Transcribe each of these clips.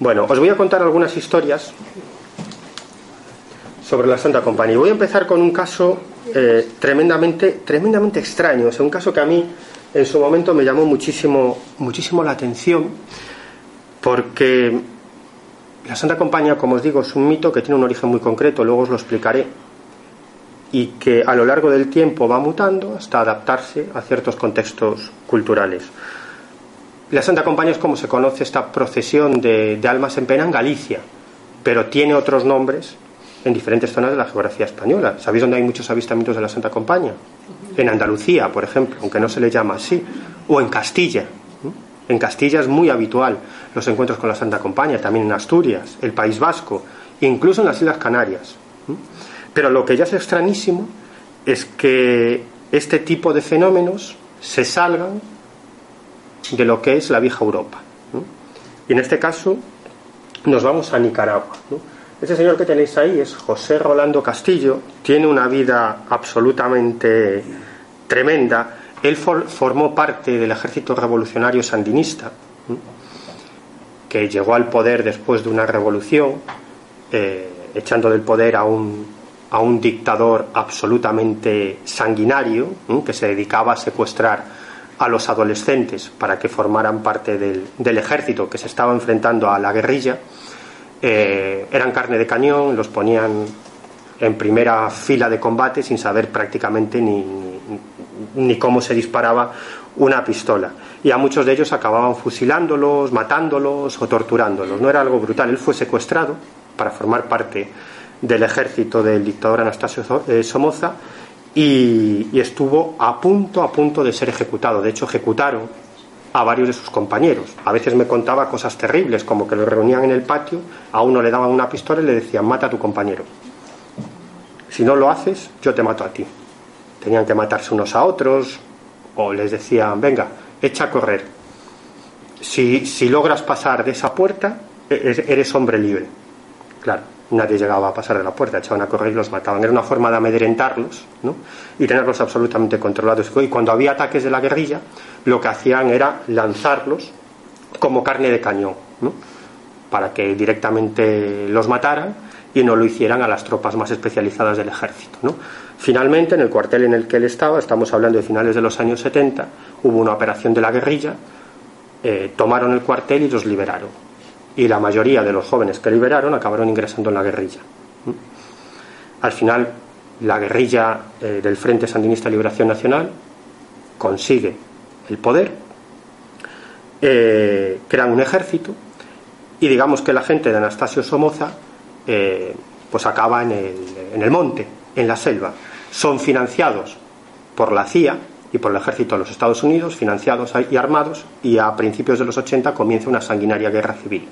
Bueno, os voy a contar algunas historias sobre la Santa Compañía. Voy a empezar con un caso eh, tremendamente, tremendamente extraño, es un caso que a mí en su momento me llamó muchísimo, muchísimo la atención, porque la Santa Compañía, como os digo, es un mito que tiene un origen muy concreto, luego os lo explicaré, y que a lo largo del tiempo va mutando hasta adaptarse a ciertos contextos culturales. La Santa Compañía es como se conoce esta procesión de, almas en pena en Galicia, pero tiene otros nombres en diferentes zonas de la geografía española. ¿Sabéis dónde hay muchos avistamientos de la Santa Compañía? En Andalucía, por ejemplo, aunque no se le llama así, o en Castilla. En Castilla es muy habitual los encuentros con la Santa Compañía, también en Asturias, el País Vasco, incluso en las Islas Canarias. Pero lo que ya es extrañísimo es que este tipo de fenómenos se salgan de lo que es la vieja Europa. Y en este caso nos vamos a Nicaragua. Ese señor que tenéis ahí es José Rolando Castillo, tiene una vida absolutamente tremenda. Él formó parte del ejército revolucionario sandinista, que llegó al poder después de una revolución, eh, echando del poder a un, a un dictador absolutamente sanguinario, que se dedicaba a secuestrar a los adolescentes para que formaran parte del, ejército que se estaba enfrentando a la guerrilla. Eh, eran carne de cañón, los ponían en primera fila de combate sin saber prácticamente ni, ni, cómo se disparaba una pistola. Y a muchos de ellos acababan fusilándolos, matándolos o torturándolos. No era algo brutal. Él fue secuestrado para formar parte del ejército del dictador Anastasio eh, Somoza y, estuvo a punto, a punto de ser ejecutado. De hecho, ejecutaron a varios de sus compañeros. A veces me contaba cosas terribles, como que lo reunían en el patio, a uno le daban una pistola y le decían, mata a tu compañero. Si no lo haces, yo te mato a ti. Tenían que matarse unos a otros, o les decían, venga, echa a correr. Si, si logras pasar de esa puerta, e-, eres hombre libre. Claro nadie llegaba a pasar de la puerta, echaban a correr y los mataban. Era una forma de amedrentarlos ¿no? y tenerlos absolutamente controlados. Y cuando había ataques de la guerrilla, lo que hacían era lanzarlos como carne de cañón, ¿no? para que directamente los mataran y no lo hicieran a las tropas más especializadas del ejército. ¿no? Finalmente, en el cuartel en el que él estaba, estamos hablando de finales de los años 70, hubo una operación de la guerrilla, eh, tomaron el cuartel y los liberaron y la mayoría de los jóvenes que liberaron acabaron ingresando en la guerrilla. Al final, la guerrilla eh, del Frente Sandinista de Liberación Nacional consigue el poder, eh, crean un ejército y digamos que la gente de Anastasio Somoza eh, pues acaba en el, en el monte, en la selva. Son financiados por la CIA y por el ejército de los Estados Unidos, financiados y armados, y a principios de los 80 comienza una sanguinaria guerra civil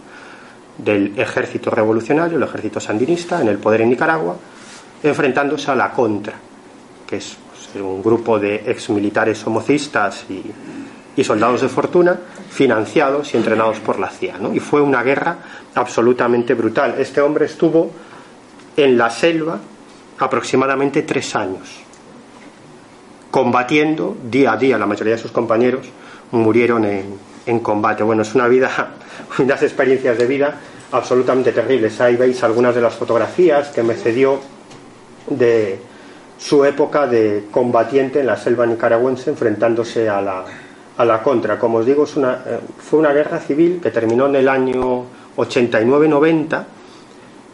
del ejército revolucionario, el ejército sandinista, en el poder en Nicaragua, enfrentándose a la Contra, que es pues, un grupo de exmilitares homocistas y, y, soldados de fortuna financiados y entrenados por la CIA. ¿no? Y fue una guerra absolutamente brutal. Este hombre estuvo en la selva aproximadamente tres años combatiendo día a día. La mayoría de sus compañeros murieron en, combate. Bueno, es una vida, unas experiencias de vida absolutamente terribles. Ahí veis algunas de las fotografías que me cedió de su época de combatiente en la selva nicaragüense enfrentándose a la, a la contra. Como os digo, es una, eh, fue una guerra civil que terminó en el año 89-90.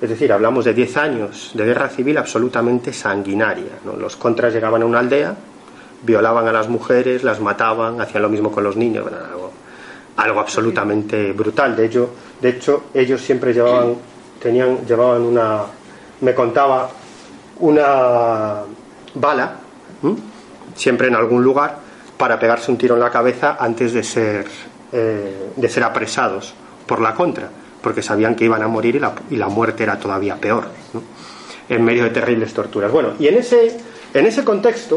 Es decir, hablamos de 10 años de guerra civil absolutamente sanguinaria. Los contras llegaban a una aldea, violaban a las mujeres, las mataban, hacían lo mismo con los niños, algo, algo absolutamente brutal. De hecho, de hecho, ellos siempre llevaban, tenían, llevaban una, me contaba una bala, siempre en algún lugar, para pegarse un tiro en la cabeza antes de ser, eh, de ser apresados por la contra, porque sabían que iban a morir y la, y la muerte era todavía peor, en medio de terribles torturas. Bueno, y en ese, en ese contexto,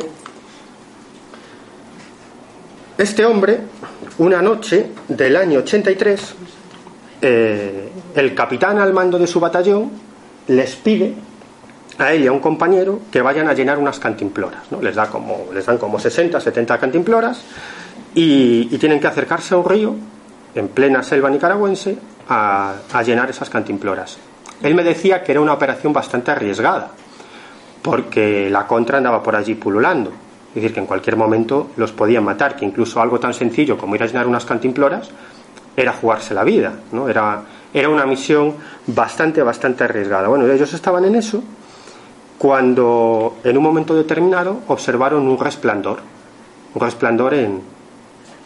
este hombre, una noche del año 83, eh, el capitán al mando de su batallón les pide a él y a un compañero que vayan a llenar unas cantimploras. ¿no? Les, da como, les dan como 60, 70 cantimploras y, tienen que acercarse a un río en plena selva nicaragüense a, a llenar esas cantimploras. Él me decía que era una operación bastante arriesgada porque la contra andaba por allí pululando. Es decir, que en cualquier momento los podían matar, que incluso algo tan sencillo como ir a llenar unas cantimploras era jugarse la vida, ¿no? Era, era una misión bastante, bastante arriesgada. Bueno, ellos estaban en eso cuando en un momento determinado observaron un resplandor, un resplandor en,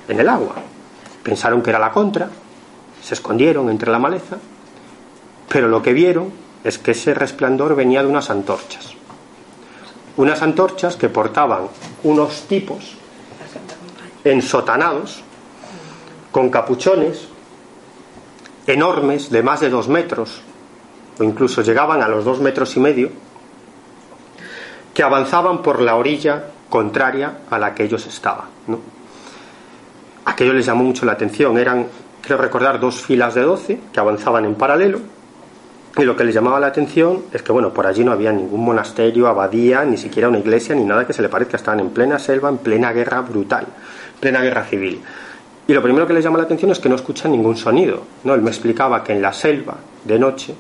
en el agua. Pensaron que era la contra, se escondieron entre la maleza, pero lo que vieron es que ese resplandor venía de unas antorchas. Unas antorchas que portaban unos tipos ensotanados, con capuchones enormes de más de dos metros, o incluso llegaban a los dos metros y medio, que avanzaban por la orilla contraria a la que ellos estaban. Aquello les llamó mucho la atención. Eran, creo recordar, dos filas de doce que avanzaban en paralelo. Y lo que les llamaba la atención es que, bueno, por allí no había ningún monasterio, abadía, ni siquiera una iglesia, ni nada que se le parezca. Estaban en plena selva, en plena guerra brutal, plena guerra civil. Y lo primero que les llama la atención es que no escuchan ningún sonido. ¿no? Él me explicaba que en la selva, de noche,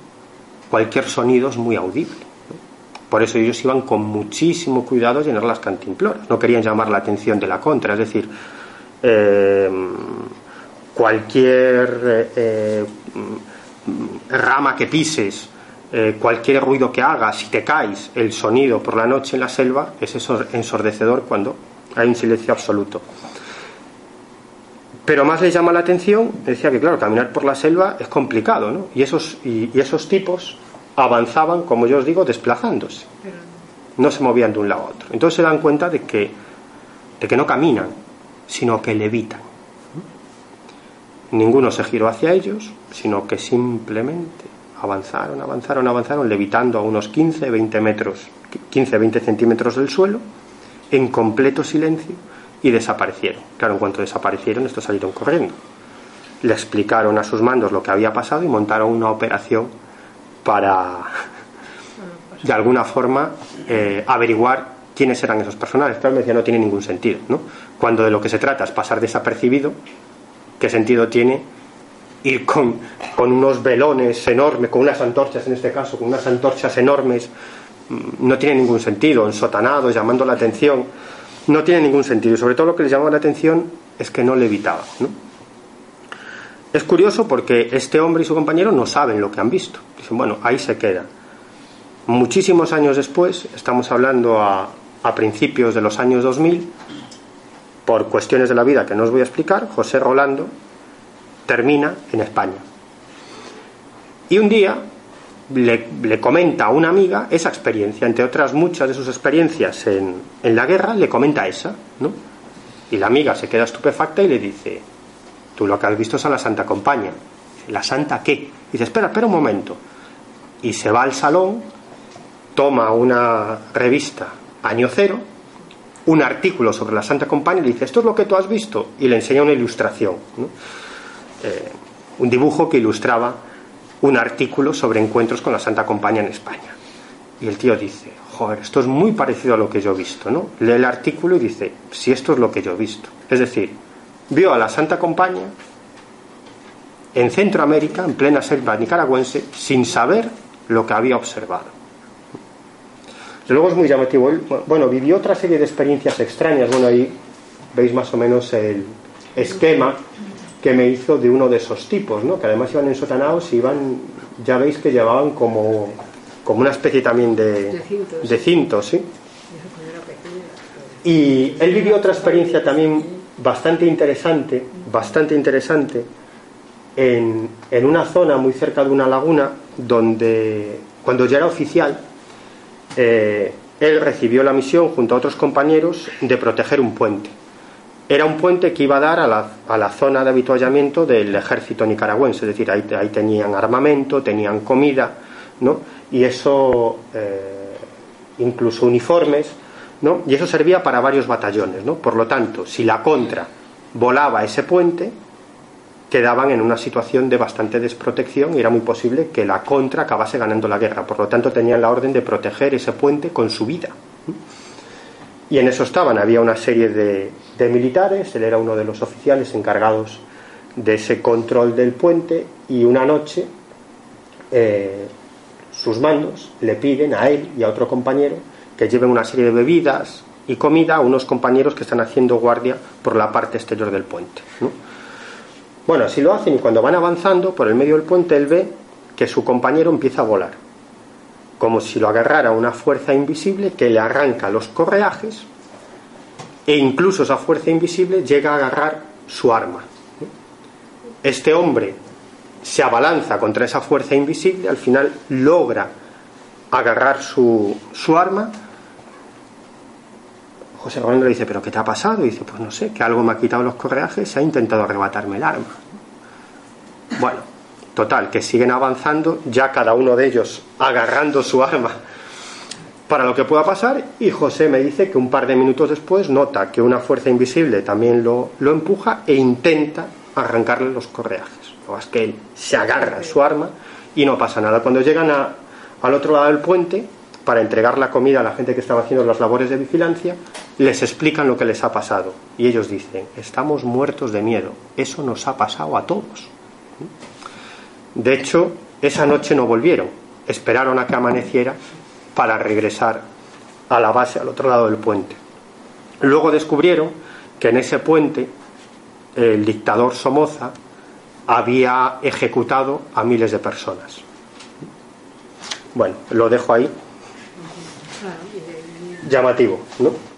cualquier sonido es muy audible. Por eso ellos iban con muchísimo cuidado a llenar las cantimploras. No querían llamar la atención de la contra. Es decir, eh, cualquier eh, eh, rama que pises, cualquier ruido que hagas, si te caes, el sonido por la noche en la selva es ensordecedor cuando hay un silencio absoluto. Pero más les llama la atención, decía que claro, caminar por la selva es complicado, ¿no? Y esos, y esos tipos avanzaban, como yo os digo, desplazándose. No se movían de un lado a otro. Entonces se dan cuenta de que, de que no caminan, sino que levitan. Ninguno se giró hacia ellos, sino que simplemente avanzaron, avanzaron, avanzaron, levitando a unos 15, 20 metros, 15, 20 centímetros del suelo, en completo silencio, y desaparecieron. Claro, en cuanto desaparecieron, estos salieron corriendo. Le explicaron a sus mandos lo que había pasado y montaron una operación para, de alguna forma, eh, averiguar quiénes eran esos personajes. Pero me decía, no tiene ningún sentido, ¿no? Cuando de lo que se trata es pasar desapercibido, ¿qué sentido tiene ir con, con unos velones enormes, con unas antorchas en este caso, con unas antorchas enormes? Mm, no tiene ningún sentido, ensotanados, llamando la atención. No tiene ningún sentido. Y sobre todo lo que les llamó la atención es que no le evitaba, ¿no? Es curioso porque este hombre y su compañero no saben lo que han visto. Dicen, bueno, ahí se queda. Muchísimos años después, estamos hablando a, a principios de los años 2000, por cuestiones de la vida que no os voy a explicar, José Rolando termina en España. Y un día le, le, comenta a una amiga esa experiencia, entre otras muchas de sus experiencias en, en la guerra, le comenta esa, ¿no? Y la amiga se queda estupefacta y le dice, Tú lo que has visto es a la Santa Compañía. ¿La Santa qué? Y dice, espera, espera un momento. Y se va al salón, toma una revista Año Cero, un artículo sobre la Santa Compañía y le dice, esto es lo que tú has visto. Y le enseña una ilustración, eh, un dibujo que ilustraba un artículo sobre encuentros con la Santa Compañía en España. Y el tío dice, joder, esto es muy parecido a lo que yo he visto, ¿no? Lee el artículo y dice, si esto es lo que yo he visto. Es decir, vio a la Santa Compañía en Centroamérica, en plena selva nicaragüense, sin saber lo que había observado. Luego es muy llamativo. bueno, vivió otra serie de experiencias extrañas. Bueno, ahí veis más o menos el esquema que me hizo de uno de esos tipos, ¿no? Que además iban ensotanados y iban, ya veis que llevaban como, como una especie también de, de cintos, ¿sí? Y él vivió otra experiencia también bastante interesante, bastante interesante, en, en, una zona muy cerca de una laguna donde, cuando ya era oficial, eh, él recibió la misión junto a otros compañeros de proteger un puente. Era un puente que iba a dar a la, a la zona de habituallamiento del ejército nicaragüense, es decir, ahí, tenían armamento, tenían comida, ¿no? Y eso, eh, incluso uniformes, ¿no? Y eso servía para varios batallones, ¿no? Por lo tanto, si la contra volaba ese puente, quedaban en una situación de bastante desprotección y era muy posible que la contra acabase ganando la guerra. Por lo tanto, tenían la orden de proteger ese puente con su vida. Y en eso estaban. Había una serie de, militares, él era uno de los oficiales encargados de ese control del puente y una noche eh, sus mandos le piden a él y a otro compañero que lleven una serie de bebidas y comida a unos compañeros que están haciendo guardia por la parte exterior del puente. Bueno, así lo hacen y cuando van avanzando por el medio del puente él ve que su compañero empieza a volar, como si lo agarrara una fuerza invisible que le arranca los correajes e incluso esa fuerza invisible llega a agarrar su arma. Este hombre se abalanza contra esa fuerza invisible, al final logra agarrar su, su arma. José Rolando le dice, ¿pero qué te ha pasado? Y dice, pues no sé, que algo me ha quitado los correajes, se ha intentado arrebatarme el arma. Bueno, total, que siguen avanzando, ya cada uno de ellos agarrando su arma para lo que pueda pasar, y José me dice que un par de minutos después nota que una fuerza invisible también lo, lo empuja e intenta arrancarle los correajes. Lo es que él se agarra a su arma y no pasa nada. Cuando llegan a, al otro lado del puente, para entregar la comida a la gente que estaba haciendo las labores de vigilancia, les explican lo que les ha pasado. Y ellos dicen, estamos muertos de miedo, eso nos ha pasado a todos. De hecho, esa noche no volvieron, esperaron a que amaneciera para regresar a la base al otro lado del puente. Luego descubrieron que en ese puente el dictador Somoza había ejecutado a miles de personas. Bueno, lo dejo ahí. Llamativo, ¿no?